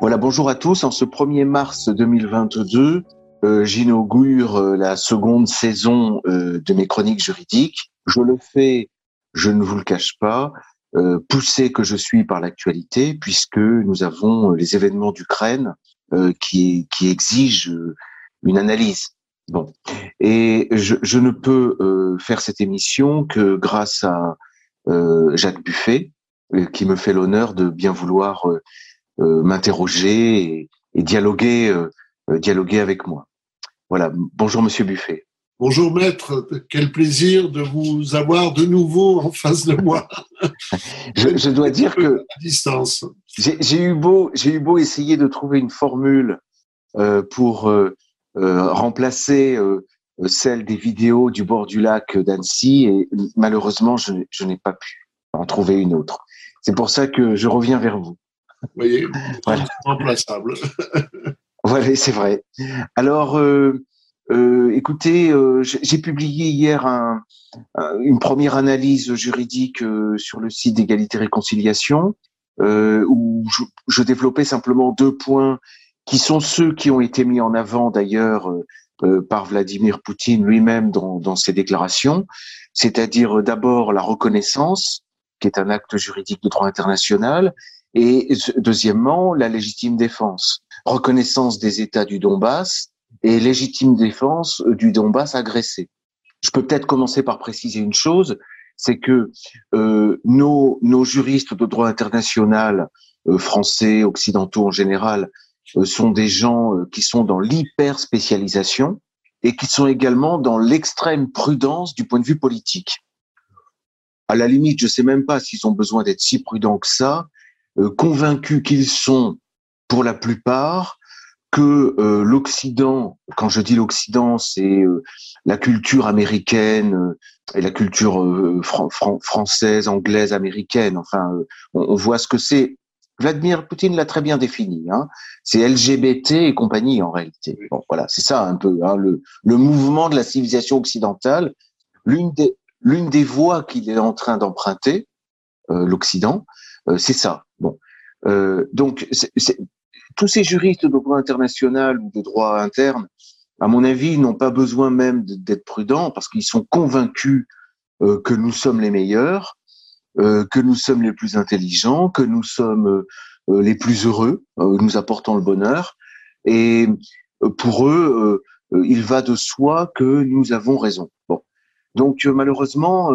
Voilà, bonjour à tous. En ce 1er mars 2022, euh, j'inaugure euh, la seconde saison euh, de mes chroniques juridiques. Je le fais, je ne vous le cache pas, euh, poussé que je suis par l'actualité, puisque nous avons les événements d'Ukraine qui, qui exigent une analyse. Bon, et je, je ne peux faire cette émission que grâce à Jacques Buffet, qui me fait l'honneur de bien vouloir m'interroger et, dialoguer, dialoguer avec moi. Voilà. Bonjour, Monsieur Buffet. Bonjour maître, quel plaisir de vous avoir de nouveau en face de moi. je, je, dois dire que à distance. J'ai eu beau, j'ai eu beau essayer de trouver une formule euh, pour euh, euh, remplacer euh, celle des vidéos du bord du lac d'Annecy et malheureusement je, je n'ai pas pu en trouver une autre. C'est pour ça que je reviens vers vous. Vous voyez, voilà. remplaçable. voilà, c'est vrai. Alors, euh, euh, écoutez, euh, j'ai publié hier un, une première analyse juridique euh, sur le site d'égalité réconciliation euh, où je, je, développais simplement deux points qui sont ceux qui ont été mis en avant d'ailleurs euh, par Vladimir Poutine lui-même dans, dans ses déclarations, c'est-à-dire d'abord la reconnaissance, qui est un acte juridique de droit international, et deuxièmement la légitime défense, reconnaissance des États du Donbass et légitime défense du Donbass agressé. Je peux peut-être commencer par préciser une chose, c'est que euh, nos, nos juristes de droit international, euh, français, occidentaux en général, euh, sont des gens euh, qui sont dans l'hyper spécialisation et qui sont également dans l'extrême prudence du point de vue politique. À la limite, je sais même pas s'ils ont besoin d'être si prudents que ça, euh, convaincus qu'ils sont, pour la plupart, que euh, l'Occident, quand je dis l'Occident, c'est euh, la culture américaine euh, et la culture euh, fran fran française, anglaise, américaine. Enfin, euh, on, on, voit ce que c'est. Vladimir Poutine l'a très bien défini. Hein. C'est LGBT et compagnie en réalité. Bon, voilà, c'est ça un peu hein, le, le mouvement de la civilisation occidentale. L'une des l'une des voies qu'il est en train d'emprunter, l'Occident, c'est ça. Bon, donc c'est tous ces juristes de droit international ou de droit interne, à mon avis, n'ont pas besoin même d'être prudents parce qu'ils sont convaincus euh, que nous sommes les meilleurs, euh, que nous sommes les plus intelligents, que nous sommes euh, les plus heureux, euh, nous apportons le bonheur. Et euh, pour eux, euh, il va de soi que nous avons raison. Bon. Donc malheureusement,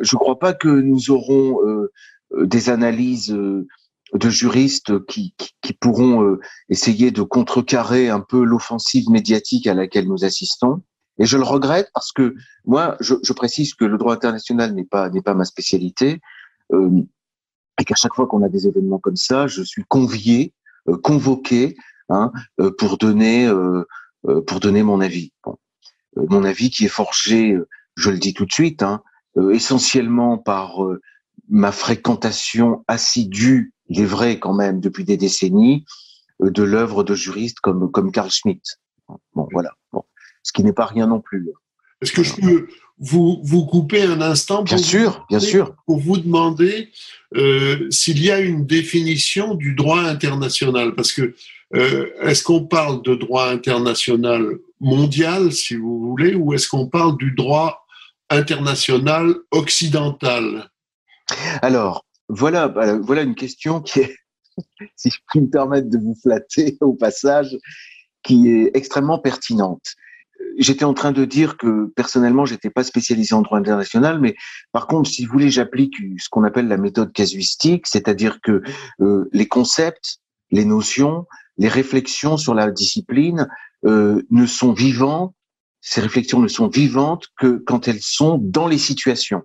je ne crois pas que nous aurons des analyses de juristes qui, qui, pourront euh, essayer de contrecarrer un peu l'offensive médiatique à laquelle nous assistons. Et je le regrette parce que moi, je, je précise que le droit international n'est pas n'est pas ma spécialité euh, et qu'à chaque fois qu'on a des événements comme ça, je suis convié, euh, convoqué hein, euh, pour donner euh, euh, pour donner mon avis. Bon. mon avis qui est forgé, je le dis tout de suite, hein, essentiellement par ma fréquentation assidue il est vrai quand même depuis des décennies, euh, de l'œuvre de juristes comme comme Carl Schmitt. Bon, voilà. Bon. Ce qui n'est pas rien non plus. Est-ce que je peux vous, vous couper un instant pour Bien sûr, vous, bien sûr. Pour vous demander euh, s'il y a une définition du droit international? Parce que euh, est-ce qu'on parle de droit international mondial, si vous voulez, ou est-ce qu'on parle du droit international occidental? Alors, voilà, voilà une question qui est, si je puis me permettre de vous flatter au passage, qui est extrêmement pertinente. J'étais en train de dire que personnellement, j'étais pas spécialisé en droit international, mais par contre, si vous voulez, j'applique ce qu'on appelle la méthode casuistique, c'est-à-dire que euh, les concepts, les notions, les réflexions sur la discipline euh, ne sont vivants, ces réflexions ne sont vivantes que quand elles sont dans les situations.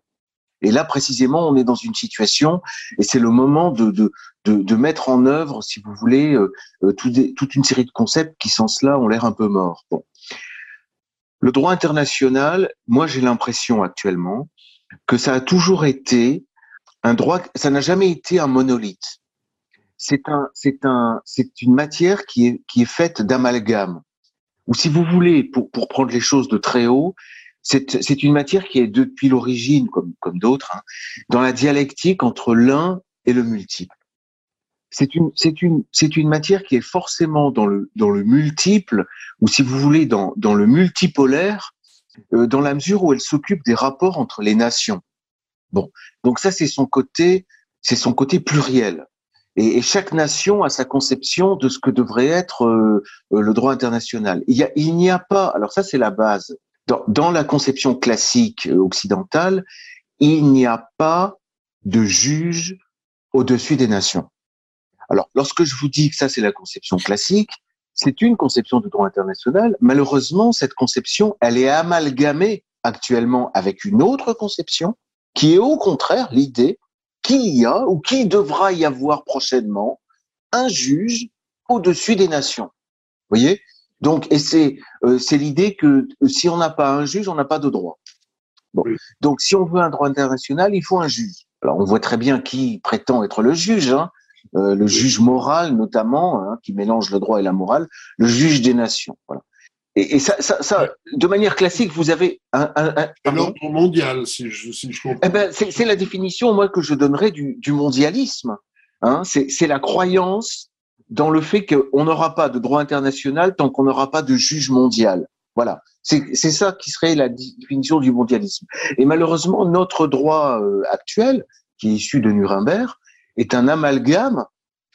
Et là, précisément, on est dans une situation, et c'est le moment de, de, de, de, mettre en œuvre, si vous voulez, euh, euh tout toute une série de concepts qui, sans cela, ont l'air un peu morts. Bon. Le droit international, moi, j'ai l'impression actuellement que ça a toujours été un droit, ça n'a jamais été un monolithe. C'est un, c'est un, c'est une matière qui est, qui est faite d'amalgame. Ou si vous voulez, pour, pour prendre les choses de très haut, c'est une matière qui est depuis l'origine, comme, comme d'autres, hein, dans la dialectique entre l'un et le multiple. c'est une, c'est une, c'est une matière qui est forcément dans le, dans le multiple, ou si vous voulez, dans, dans le multipolaire, euh, dans la mesure où elle s'occupe des rapports entre les nations. Bon, donc ça, c'est son côté, c'est son côté pluriel. Et, chaque nation a sa conception de ce que devrait être euh, le droit international. Il, a, il n'y a pas, alors ça c'est la base, dans, dans la conception classique occidentale, il n'y a pas de juge au-dessus des nations. Alors, lorsque je vous dis que ça, c'est la conception classique, c'est une conception du droit international. Malheureusement, cette conception, elle est amalgamée actuellement avec une autre conception qui est au contraire l'idée qu'il y a ou qu'il devra y avoir prochainement un juge au-dessus des nations. Vous voyez? Donc, et c'est euh, l'idée que si on n'a pas un juge, on n'a pas de droit. Bon. Donc, si on veut un droit international, il faut un juge. Alors, on voit très bien qui prétend être le juge. Hein. Euh, le juge moral notamment, hein, qui mélange le droit et la morale, le juge des nations. Voilà. Et, et ça, ça, ça, de manière classique, vous avez un, un, un ordre mondial, si je, si je comprends. Eh ben, c'est la définition moi que je donnerais du, du mondialisme. Hein, c'est la croyance dans le fait qu'on n'aura pas de droit international tant qu'on n'aura pas de juge mondial. Voilà, c'est ça qui serait la définition du mondialisme. Et malheureusement, notre droit euh, actuel, qui est issu de Nuremberg, est un amalgame.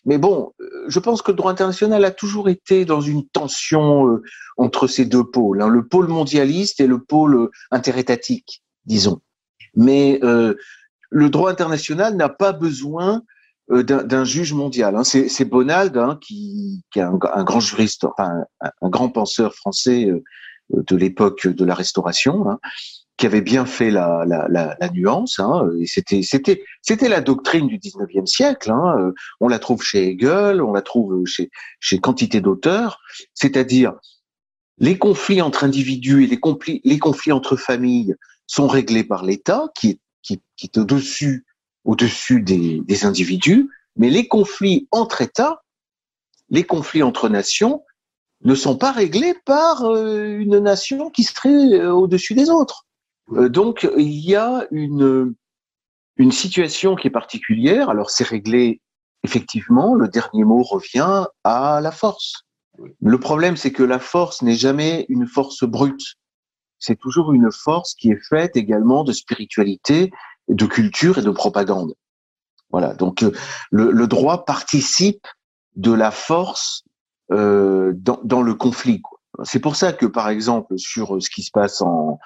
Mais bon, euh, je pense que le droit international a toujours été dans une tension euh, entre ces deux pôles, hein, le pôle mondialiste et le pôle interétatique, disons. Mais euh, le droit international n'a pas besoin d'un juge mondial. Hein. C'est Bonald hein, qui, qui, est un, grand juriste, enfin un, grand penseur français de l'époque de la Restauration, hein, qui avait bien fait la, la, la, la nuance. Hein, et c'était la doctrine du 19e siècle. Hein, on la trouve chez Hegel, on la trouve chez chez quantité d'auteurs. C'est-à-dire les conflits entre individus et les conflits les conflits entre familles sont réglés par l'État, qui qui, qui est au-dessus au-dessus des, des individus. Mais les conflits entre États, les conflits entre nations, ne sont pas réglés par euh, une nation qui serait euh, au-dessus des autres. Euh, donc il y a une, une situation qui est particulière. Alors c'est réglé effectivement, le dernier mot revient à la force. Le problème, c'est que la force n'est jamais une force brute. C'est toujours une force qui est faite également de spiritualité, de culture et de propagande. Voilà. Donc le, le droit participe de la force euh, dans, dans, le conflit. C'est pour ça que, par exemple, sur ce qui se passe en,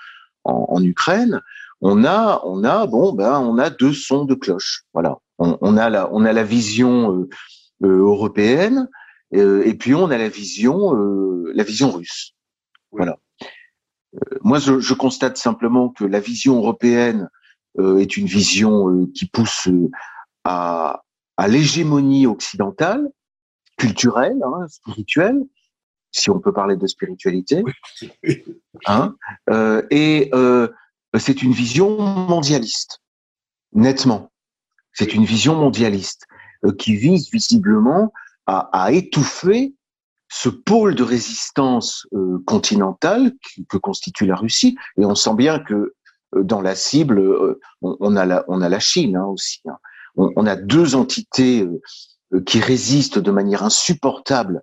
en, en, Ukraine, on a, on a, bon, ben, on a deux sons de cloche. Voilà, on, on a la, on a la vision euh, euh, européenne euh, et puis on a la vision, euh, la vision russe. Voilà. Euh, moi, je, je, constate simplement que la vision européenne est une vision qui pousse à, à l'hégémonie occidentale, culturelle, hein, spirituelle, si on peut parler de spiritualité. Hein, euh, et euh, c'est une vision mondialiste, nettement. C'est une vision mondialiste euh, qui vise visiblement à, à, étouffer ce pôle de résistance euh, continentale que, que, constitue la Russie. Et on sent bien que euh, dans la cible, euh, on, on, a la, on a la Chine hein, aussi. Hein. On, on, a deux entités qui résistent de manière insupportable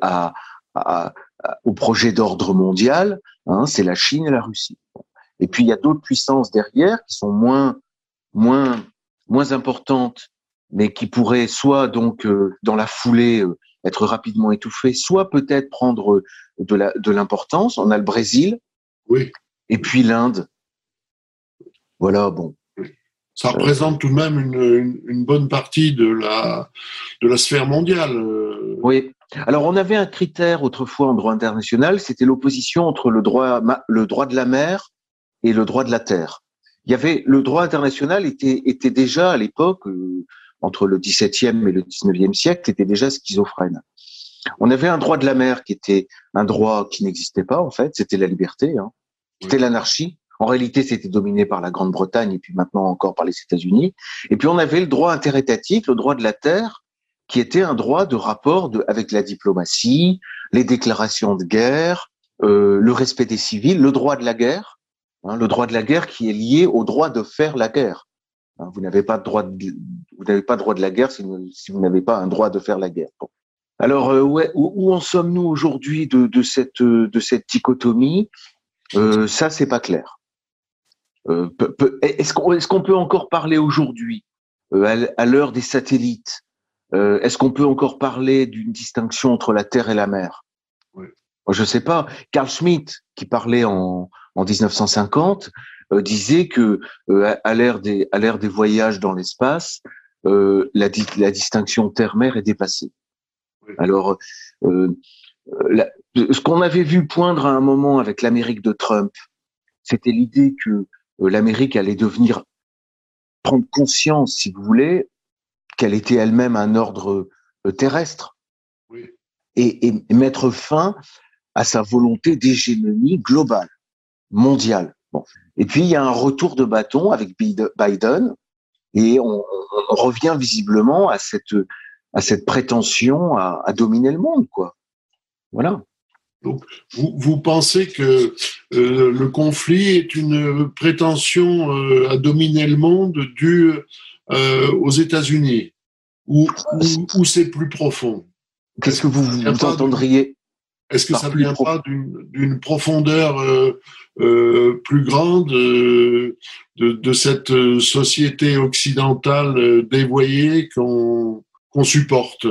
à, à, au projet d'ordre mondial, hein, c'est la Chine et la Russie. Et puis il y a d'autres puissances derrière qui sont moins moins moins importantes, mais qui pourraient soit donc euh, dans la foulée euh, être rapidement étouffées, soit peut-être prendre de la de l'importance. On a le Brésil, oui, et puis l'Inde. Voilà, bon. Ça représente tout de même une, une, une, bonne partie de la de la sphère mondiale. euh. Oui, alors, on avait un critère autrefois en droit international, c'était l'opposition entre le droit, le droit de la mer et le droit de la terre. Il y avait le droit international était, était déjà à l'époque euh, entre le XVIIe et le XIXe siècle était déjà schizophrène. On avait un droit de la mer qui était un droit qui n'existait pas en fait, c'était la liberté, hein. c'était l'anarchie. En réalité, c'était dominé par la Grande-Bretagne et puis maintenant encore par les États-Unis. Et puis on avait le droit interétatique, le droit de la terre, qui était un droit de rapport de, avec la diplomatie, les déclarations de guerre, euh, le respect des civils, le droit de la guerre, hein, le droit de la guerre qui est lié au droit de faire la guerre. Hein, vous n'avez pas de droit de, Vous n'avez pas droit de la guerre si vous, n'avez pas un droit de faire la guerre. Alors, euh, ouais, où, en sommes-nous aujourd'hui de, de, cette, de cette dichotomie? Euh, Ça, c'est pas clair. Euh, est-ce qu'on est peut encore parler aujourd'hui, euh, à, l'heure des satellites euh, Est-ce qu'on peut encore parler d'une distinction entre la Terre et la mer? Oui. Je sais pas. Carl Schmitt, qui parlait en, en 1950, euh, disait que à l'ère des voyages dans l'espace, la, la distinction terre-mer est dépassée. Alors, ce qu'on avait vu poindre à un moment avec l'Amérique de Trump, c'était l'idée que l'Amérique allait devenir prendre conscience, si vous voulez, qu'elle était elle-même un ordre euh, terrestre et, mettre fin à sa volonté d'hégémonie globale, mondiale. Bon. Et puis il y a un retour de bâton avec Biden et on, revient visiblement à cette à cette prétention à, à dominer le monde, quoi. Voilà. Donc, vous, vous pensez que euh, le conflit est une prétention euh, à dominer le monde due euh, aux États-Unis, ou, c'est plus profond? Qu'est-ce que vous, vous entendriez Est-ce que ça ne vient pas d'une profondeur plus grande de, de, cette société occidentale dévoyée qu'on qu'on supporte?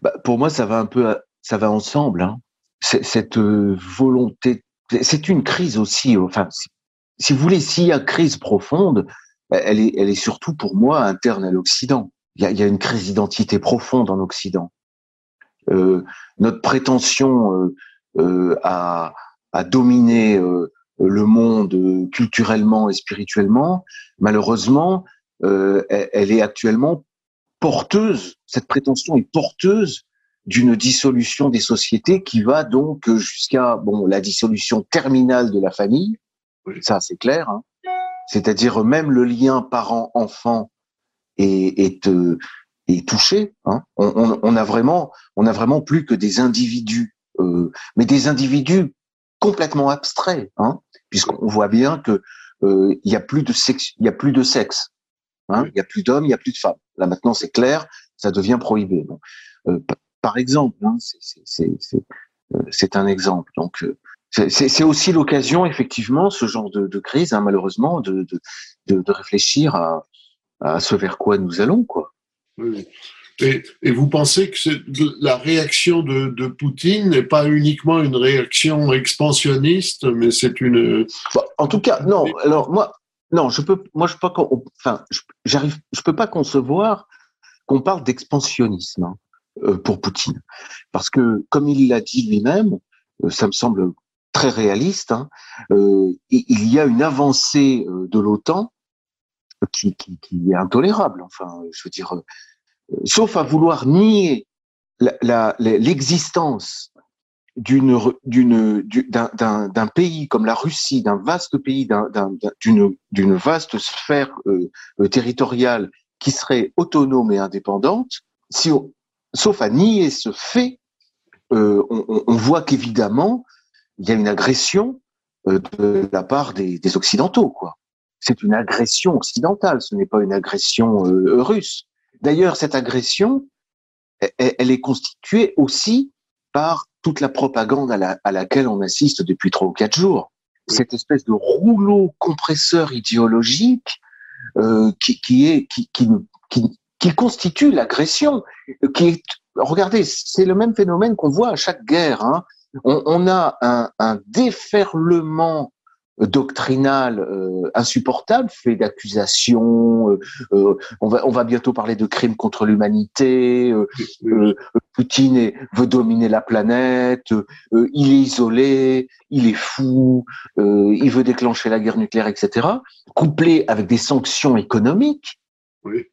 Bah, Pour moi, ça va un peu, ça va ensemble. Hein cette euh, volonté, c'est une crise aussi. Enfin, si, vous voulez, s'il y a crise profonde, bah, elle est, elle est surtout pour moi interne à l'Occident. Il y a, y a une crise d'identité profonde en Occident. Euh, notre prétention euh, euh à, à, dominer euh, le monde culturellement et spirituellement, malheureusement, elle, est actuellement porteuse. Cette prétention est porteuse d'une dissolution des sociétés qui va donc jusqu'à bon la dissolution terminale de la famille. Ça, c'est clair. Hein. C'est-à-dire même le lien parent-enfant est, est, euh, est touché. Hein. On, on, on, a vraiment, on a vraiment plus que des individus, euh, mais des individus complètement abstraits, hein, puisqu'on voit bien que euh, il y a plus de sexe, il y a plus de sexe, hein, il y a plus d'hommes, il y a plus de femmes. Là maintenant, c'est clair, ça devient prohibé. Bon. Euh, par exemple. Hein, euh, c'est un exemple. Donc, euh, c'est aussi l'occasion, effectivement, ce genre de, crise, hein, malheureusement, de, de, réfléchir à, à, ce vers quoi nous allons, quoi. Et, vous pensez que la réaction de, Poutine n'est pas uniquement une réaction expansionniste, mais c'est une. Bah, en tout cas, non. Alors moi, non, je peux, moi, je peux pas, enfin, j'arrive, je peux pas concevoir qu'on parle d'expansionnisme. Hein. Euh, pour Poutine. Parce que, comme il l'a dit lui-même, euh, ça me semble très réaliste, hein, euh, il y a une avancée de l'OTAN qui, est intolérable. Enfin, je veux dire, sauf à vouloir nier l'existence d'un pays comme la Russie, d'un vaste pays, d'une d'une vaste sphère territoriale qui serait autonome et indépendante, si on, sauf à nier ce fait, euh, on, voit qu'évidemment, il y a une agression euh, de la part des, Occidentaux. quoi. C'est une agression occidentale, ce n'est pas une agression euh, russe. D'ailleurs, cette agression, elle, est constituée aussi par toute la propagande à, laquelle on assiste depuis trois ou quatre jours. Cette espèce de rouleau compresseur idéologique qui, qui, est qui, qui, qui, qui constitue l'agression. Qui est, regardez, c'est le même phénomène qu'on voit à chaque guerre. Hein. On, on, a un, un, déferlement doctrinal euh, insupportable, fait d'accusations. Euh, euh, on, va, on va bientôt parler de crimes contre l'humanité. Poutine veut dominer la planète. il est isolé. Il est fou. il veut déclencher la guerre nucléaire, etc. Couplé avec des sanctions économiques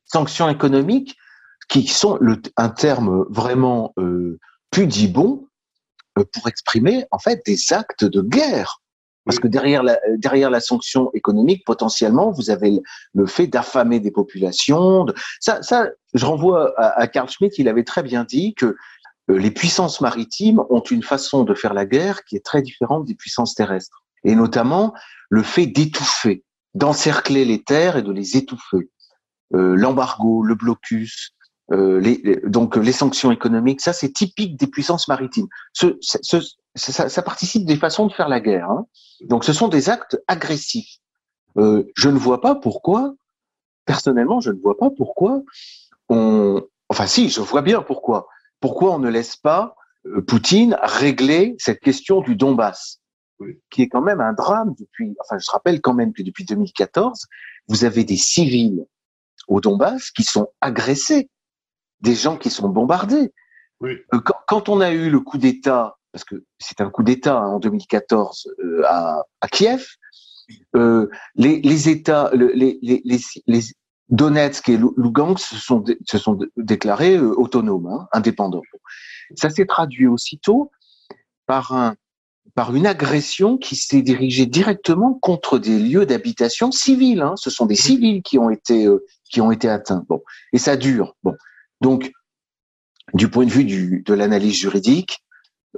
sanctions économiques qui sont le, un terme vraiment euh, pudibond euh, pour exprimer en fait des actes de guerre. Parce que derrière la, derrière la sanction économique, potentiellement, vous avez le, fait d'affamer des populations. De, ça, ça, je renvoie à, à Carl Schmitt, il avait très bien dit que euh, les puissances maritimes ont une façon de faire la guerre qui est très différente des puissances terrestres. Et notamment le fait d'étouffer, d'encercler les terres et de les étouffer. L'embargo, le blocus, les, donc les sanctions économiques, ça c'est typique des puissances maritimes. Ce, ça, ça, participe des façons de faire la guerre. Hein. Donc ce sont des actes agressifs. je ne vois pas pourquoi, personnellement, je ne vois pas pourquoi on, enfin si, je vois bien pourquoi. Pourquoi on ne laisse pas euh, Poutine régler cette question du Donbass, qui est quand même un drame depuis. Enfin, je rappelle quand même que depuis 2014, vous avez des civils au Donbass qui sont agressés, des gens qui sont bombardés. Euh, quand, on a eu le coup d'État, parce que c'est un coup d'État hein, en 2014 euh, à, Kiev, les, les, États, les, les, les, Donetsk et Lugansk se sont, se sont déclarés autonomes, hein, indépendants. Ça s'est traduit aussitôt par un par une agression qui s'est dirigée directement contre des lieux d'habitation civils. Hein. Ce sont des civils qui ont été euh, qui ont été atteints. Bon, et ça dure. Bon, donc du point de vue du, de l'analyse juridique,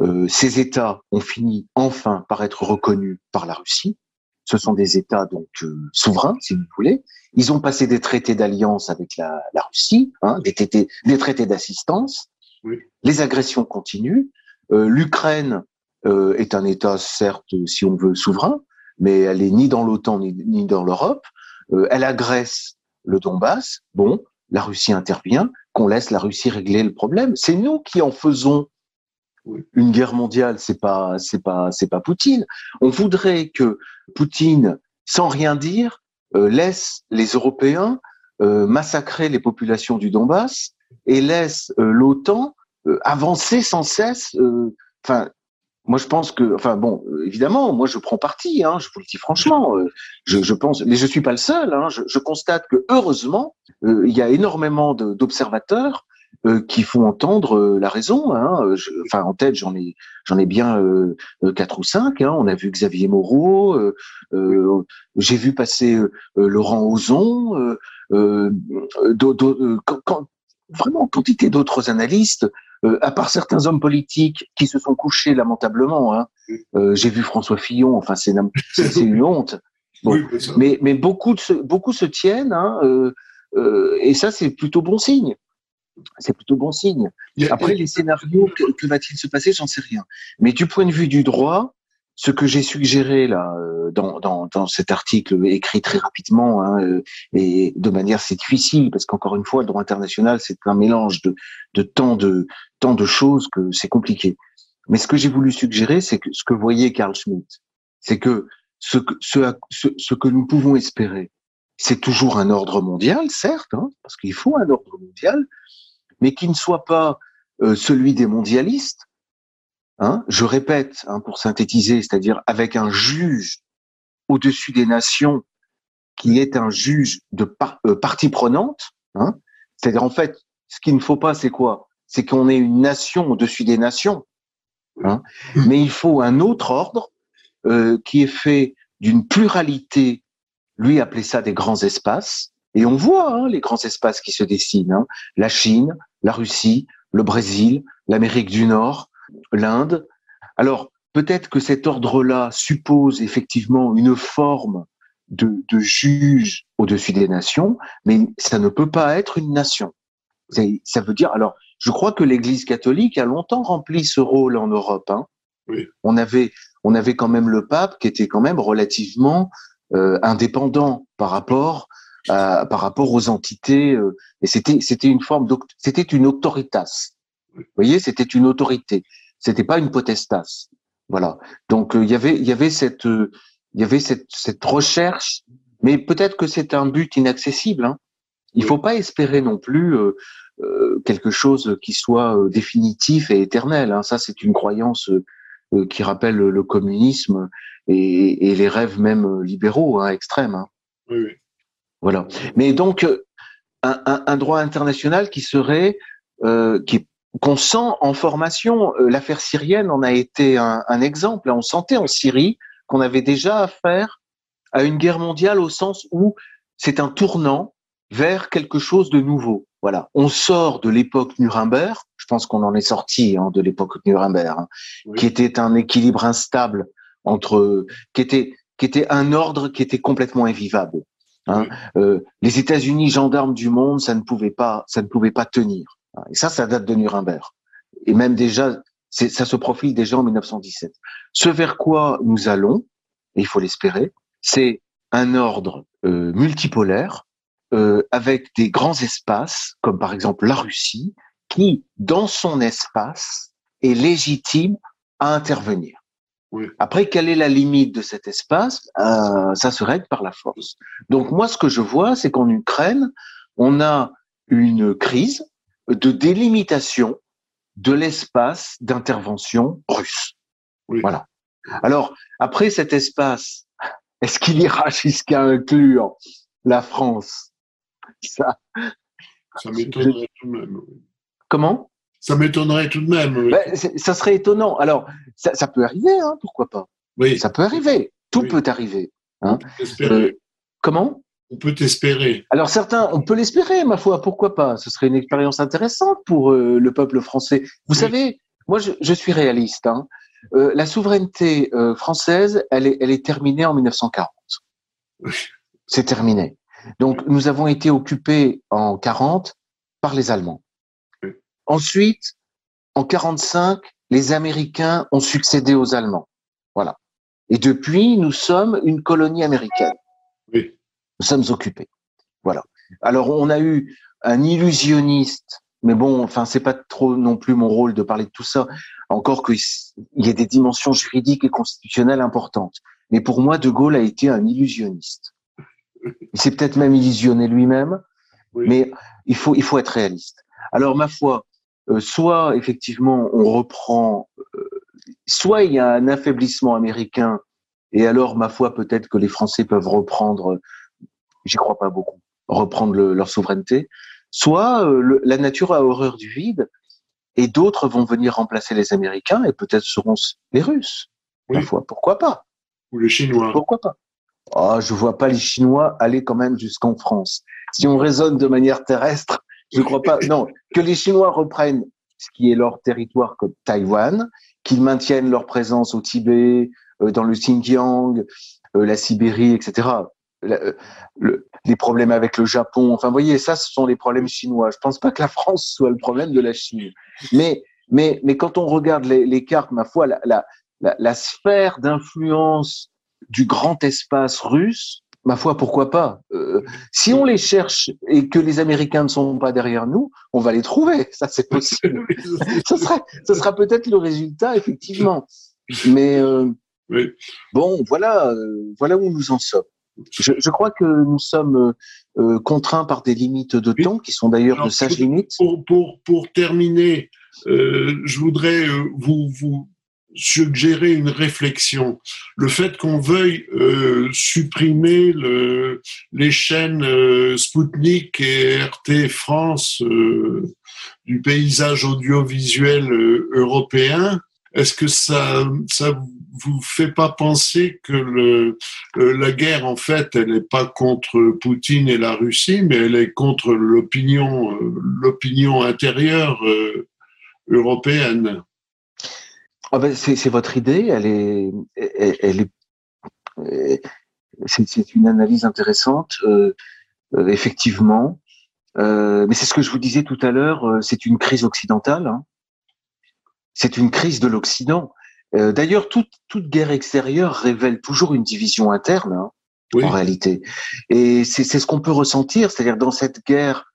euh, ces États ont fini enfin par être reconnus par la Russie. Ce sont des États donc euh, souverains, si vous voulez. Ils ont passé des traités d'alliance avec la, la Russie, hein, des, des traités d'assistance. Les agressions continuent. Euh, L'Ukraine euh, est un État, certes, si on veut, souverain, mais elle est ni dans l'OTAN ni, dans l'Europe. Euh, elle agresse le Donbass. Bon, la Russie intervient. Qu'on laisse la Russie régler le problème. C'est nous qui en faisons une guerre mondiale. C'est pas, c'est pas, c'est pas Poutine. On voudrait que Poutine, sans rien dire, laisse les Européens massacrer les populations du Donbass et laisse euh, l'OTAN euh, avancer sans cesse. Euh, enfin, moi je pense que, enfin bon, évidemment, moi je prends parti, hein, je vous le dis franchement. je, je, pense, mais je suis pas le seul. Hein, je, je, constate que heureusement, il y a énormément d'observateurs qui font entendre la raison. Hein. enfin, en tête, j'en ai, j'en ai bien quatre ou cinq. Hein. On a vu Xavier Moreau, j'ai vu passer Laurent Ozon. quand, vraiment quantité d'autres analystes, euh, à part certains hommes politiques qui se sont couchés lamentablement. Hein. Euh, J'ai vu François Fillon, enfin c'est une honte. mais, mais beaucoup, de beaucoup se tiennent, hein, euh, euh, et ça c'est plutôt bon signe. C'est plutôt bon signe. Après les scénarios, que, que va-t-il se passer? J'en sais rien. Mais du point de vue du droit, ce que j'ai suggéré là euh, dans, dans, dans, cet article écrit très rapidement hein, euh, et de manière c'est difficile parce qu'encore une fois le droit international c'est un mélange de, de tant de tant de choses que c'est compliqué. Mais ce que j'ai voulu suggérer c'est que ce que voyait Carl Schmitt, c'est que ce que ce, ce, que nous pouvons espérer, c'est toujours un ordre mondial, certes, hein, parce qu'il faut un ordre mondial, mais qui ne soit pas euh, celui des mondialistes, Hein, je répète, hein, pour synthétiser, c'est-à-dire avec un juge au-dessus des nations qui est un juge de euh, partie prenante. Hein, c'est-à-dire en fait, ce qu'il ne faut pas, c'est quoi? C'est qu'on ait une nation au-dessus des nations. Hein, mais il faut un autre ordre euh, qui est fait d'une pluralité. Lui appelait ça des grands espaces. Et on voit hein, les grands espaces qui se dessinent. Hein. la Chine, la Russie, le Brésil, l'Amérique du Nord, l'Inde. Alors, peut-être que cet ordre-là suppose effectivement une forme de, de juge au-dessus des nations, mais ça ne peut pas être une nation. Ça veut dire, alors, je crois que l'Église catholique a longtemps rempli ce rôle en Europe. Hein. On avait, on avait quand même le pape qui était quand même relativement euh, indépendant par rapport à, par rapport aux entités, euh, et c'était, c'était une forme, c'était une autoritas. Vous voyez, c'était une autorité. C'était pas une potestas. Voilà. Donc euh, il y avait il y avait cette euh, il y avait cette, cette recherche, mais peut-être que c'est un but inaccessible. Hein. Il faut pas espérer non plus euh, quelque chose qui soit définitif et éternel. Hein. Ça, c'est une croyance qui rappelle le communisme et, et les rêves même libéraux hein, extrêmes. Hein. Oui, Voilà. Mais donc un, un, un, droit international qui serait qui qu'on sent en formation. Euh, l'affaire syrienne en a été un, un, exemple. On sentait en Syrie qu'on avait déjà affaire à une guerre mondiale au sens où c'est un tournant vers quelque chose de nouveau. Voilà, on sort de l'époque Nuremberg. Je pense qu'on en est sorti hein, de l'époque Nuremberg, hein, qui était un équilibre instable entre, qui était qui était un ordre qui était complètement invivable. Hein. Euh, les États-Unis gendarmes du monde, ça ne pouvait pas, ça ne pouvait pas tenir. Et ça, ça date de Nuremberg. Et même déjà, ça se profile déjà en 1917. Ce vers quoi nous allons, et il faut l'espérer, c'est un ordre euh, multipolaire euh, avec des grands espaces, comme par exemple la Russie, qui, dans son espace, est légitime à intervenir. Après, quelle est la limite de cet espace? Euh, Ça se règle par la force. Donc moi, ce que je vois, c'est qu'en Ukraine, on a une crise de délimitation de l'espace d'intervention russe. Voilà. Alors, après cet espace, est-ce qu'il ira jusqu'à inclure la France? Ça, ça m'étonnerait tout de même. Comment? Ça m'étonnerait tout de même. Ben, ça serait étonnant. Alors, ça, peut arriver, hein, pourquoi pas? Oui. Ça peut arriver. Tout peut arriver. Hein. Euh, comment? On peut espérer. Alors certains, on peut l'espérer, ma foi. Pourquoi pas? Ce serait une expérience intéressante pour euh, le peuple français. Vous savez, moi, je, suis réaliste. Hein. Euh, la souveraineté française, elle est, elle est terminée en 1940. C'est terminé. Donc, nous avons été occupés en 40 par les Allemands. Ensuite, en 45, les Américains ont succédé aux Allemands. Voilà. Et depuis, nous sommes une colonie américaine. Nous sommes occupés. Voilà. Alors, on a eu un illusionniste, mais bon, enfin, c'est pas trop non plus mon rôle de parler de tout ça. Encore qu'il y ait des dimensions juridiques et constitutionnelles importantes. Mais pour moi, De Gaulle a été un illusionniste. Il s'est peut-être même illusionné lui-même, mais il faut, il faut être réaliste. Alors, ma foi, euh, soit effectivement on reprend, euh, soit il y a un affaiblissement américain, et alors ma foi peut-être que les Français peuvent reprendre, j'y crois pas beaucoup, reprendre leur souveraineté, soit euh, la nature a horreur du vide, et d'autres vont venir remplacer les Américains, et peut-être seront les Russes. Ma foi, pourquoi pas? Ou les Chinois. Pourquoi pas? Oh, Je vois pas les Chinois aller quand même jusqu'en France. Si on raisonne de manière terrestre, je ne crois pas. Non, que les Chinois reprennent ce qui est leur territoire comme Taïwan, qu'ils maintiennent leur présence au Tibet, euh, dans le Xinjiang, euh, la Sibérie, etc. Euh, les problèmes avec le Japon, enfin, vous voyez, ça, ce sont les problèmes chinois. Je pense pas que la France soit le problème de la Chine. Mais, mais, mais quand on regarde les, les cartes, ma foi, la, la, la, la sphère d'influence du grand espace russe ma foi, pourquoi pas euh, Si on les cherche et que les Américains ne sont pas derrière nous, on va les trouver. Ça, c'est possible. ce sera, ce sera peut-être le résultat, effectivement. Mais euh, bon, voilà, euh, voilà où nous en sommes. Je, je, crois que nous sommes euh, contraints par des limites de temps qui sont d'ailleurs de sages limites. Pour, pour, pour terminer, je voudrais vous, vous suggérer une réflexion. Le fait qu'on veuille euh, supprimer le, les chaînes euh, Spoutnik et RT France euh, du paysage audiovisuel euh, européen, est-ce que ça ça vous fait pas penser que le, la guerre en fait elle n'est pas contre Poutine et la Russie, mais elle est contre l'opinion l'opinion intérieure européenne? Ah ben, c'est votre idée, elle est, elle, est, c'est une analyse intéressante, euh, euh, effectivement. Euh, mais c'est ce que je vous disais tout à l'heure, c'est une crise occidentale. Hein. C'est une crise de l'Occident. D'ailleurs, toute, toute guerre extérieure révèle toujours une division interne, hein, en réalité. Et c'est ce qu'on peut ressentir, c'est-à-dire dans cette guerre,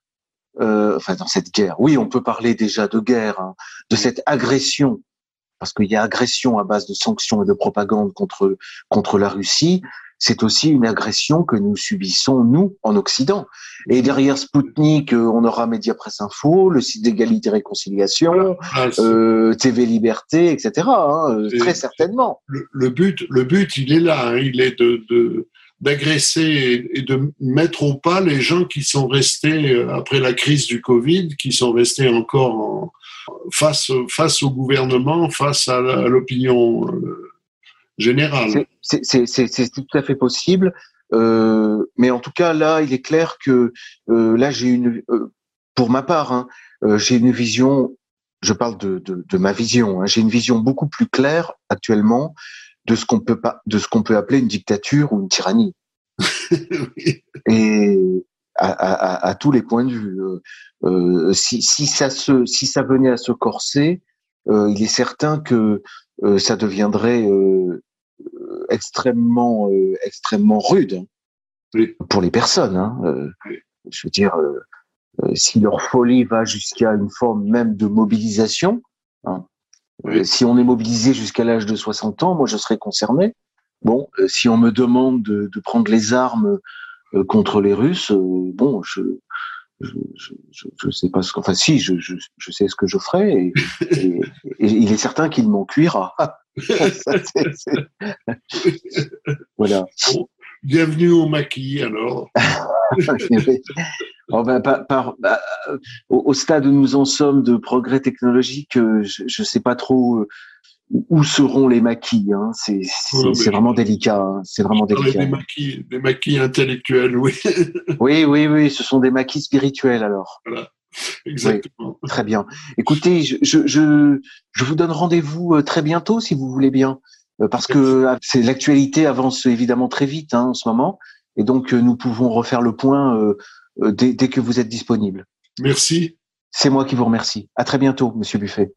enfin dans cette guerre, oui, on peut parler déjà de guerre, hein, de cette agression parce qu'il y a agression à base de sanctions et de propagande contre contre la Russie, c'est aussi une agression que nous subissons nous en Occident. Et derrière Spoutnik, euh, on aura Média Presse Info, le site d'égalité et réconciliation, ah, euh, TV Liberté, etc. Hein, euh, très certainement. Le, but, le but, il est là. Hein, il est de, d'agresser et de mettre au pas les gens qui sont restés après la crise du Covid, qui sont restés encore en, face, face au gouvernement, face à l'opinion générale. C'est tout à fait possible. Euh, mais en tout cas, là, il est clair que euh, là, j'ai une, euh, pour ma part, hein, euh, j'ai une vision. Je parle de, de, de ma vision. Hein, j'ai une vision beaucoup plus claire actuellement de ce qu'on peut pas, de ce qu'on peut appeler une dictature ou une tyrannie. Et à, à, à, tous les points de vue. Euh, si, si, ça se, si ça venait à se corser, euh, il est certain que euh, ça deviendrait euh, extrêmement, extrêmement rude pour les personnes. Hein. Je veux dire, si leur folie va jusqu'à une forme même de mobilisation, hein, si on est mobilisé jusqu'à l'âge de 60 ans, moi je serais concerné. Bon, si on me demande de, de prendre les armes contre les Russes, bon, je, je, je, je, sais pas ce que, enfin si, je, je, je sais ce que je ferai et, et, il est certain qu'il m'en cuira. voilà. bienvenue au maquis alors. oh ben, par, par, bah, au, stade où nous en sommes de progrès technologique, euh, je ne sais pas trop euh, où seront les maquis hein C'est vraiment délicat. Hein c'est vraiment délicat. Des maquis, des maquis intellectuels, oui. oui, oui, oui. Ce sont des maquis spirituels alors. Voilà. Exactement. très bien. Écoutez, je, je, je, je vous donne rendez-vous euh, très bientôt si vous voulez bien, euh, parce que ah, c'est l'actualité avance évidemment très vite hein, en ce moment, et donc euh, nous pouvons refaire le point euh, dès, dès que vous êtes disponible. Merci. C'est moi qui vous remercie. À très bientôt, Monsieur Buffet.